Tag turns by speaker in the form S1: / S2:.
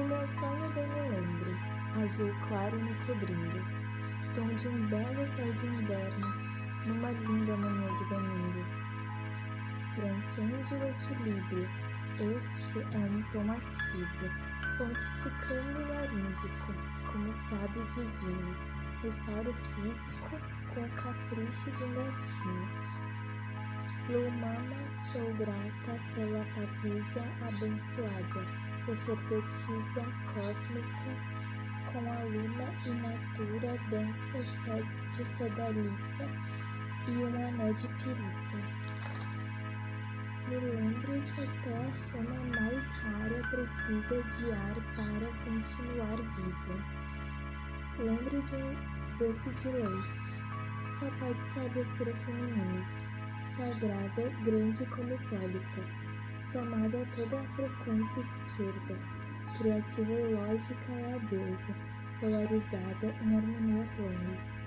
S1: meu sonho bem me lembro, azul claro me cobrindo, tom de um belo céu de inverno, numa linda manhã de domingo. Transcende o equilíbrio, este é um tom ativo, pontificando laríngico, como sábio divino, restaura o físico com o capricho de um gatinho. Lumama, sou grata pela papisa abençoada, sacerdotisa cósmica, com a luna inatura dança de sodalita e um anel de pirita. Me lembro que até a chama mais rara precisa de ar para continuar viva. Lembro de um doce de leite. Só pode ser a doçura feminina, sagrada, grande como hipólita, somada a toda a frequência esquerda, criativa e lógica é a deusa, polarizada em harmonia plena.